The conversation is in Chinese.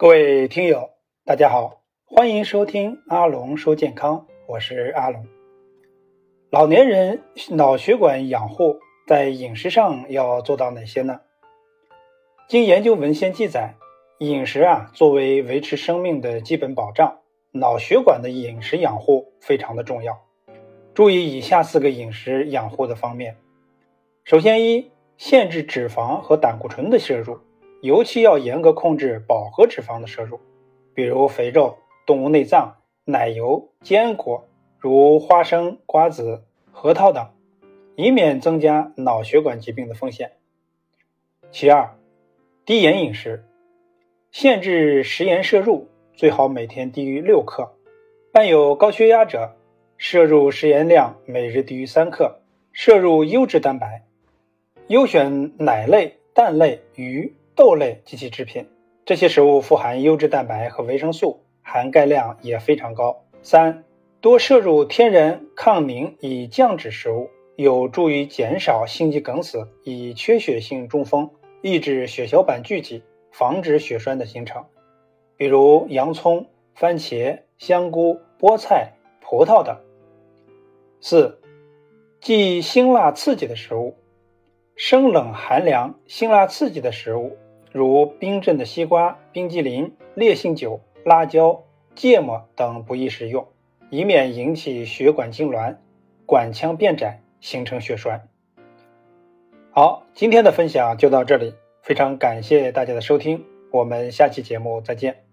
各位听友，大家好，欢迎收听阿龙说健康，我是阿龙。老年人脑血管养护在饮食上要做到哪些呢？经研究文献记载，饮食啊作为维持生命的基本保障，脑血管的饮食养护非常的重要。注意以下四个饮食养护的方面。首先，一限制脂肪和胆固醇的摄入。尤其要严格控制饱和脂肪的摄入，比如肥肉、动物内脏、奶油、坚果，如花生、瓜子、核桃等，以免增加脑血管疾病的风险。其二，低盐饮食，限制食盐摄入，最好每天低于六克。伴有高血压者，摄入食盐量每日低于三克。摄入优质蛋白，优选奶类、蛋类、鱼。豆类及其制品，这些食物富含优质蛋白和维生素，含钙量也非常高。三多摄入天然抗凝以降脂食物，有助于减少心肌梗死、以缺血性中风、抑制血小板聚集、防止血栓的形成。比如洋葱、番茄、香菇、菠菜、葡萄等。四忌辛辣刺激的食物，生冷寒凉、辛辣刺激的食物。如冰镇的西瓜、冰激凌、烈性酒、辣椒、芥末等不宜食用，以免引起血管痉挛、管腔变窄，形成血栓。好，今天的分享就到这里，非常感谢大家的收听，我们下期节目再见。